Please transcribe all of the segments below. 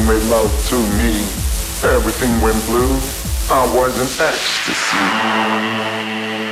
you made love to me. Everything went blue. I was in ecstasy.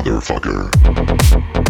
Motherfucker.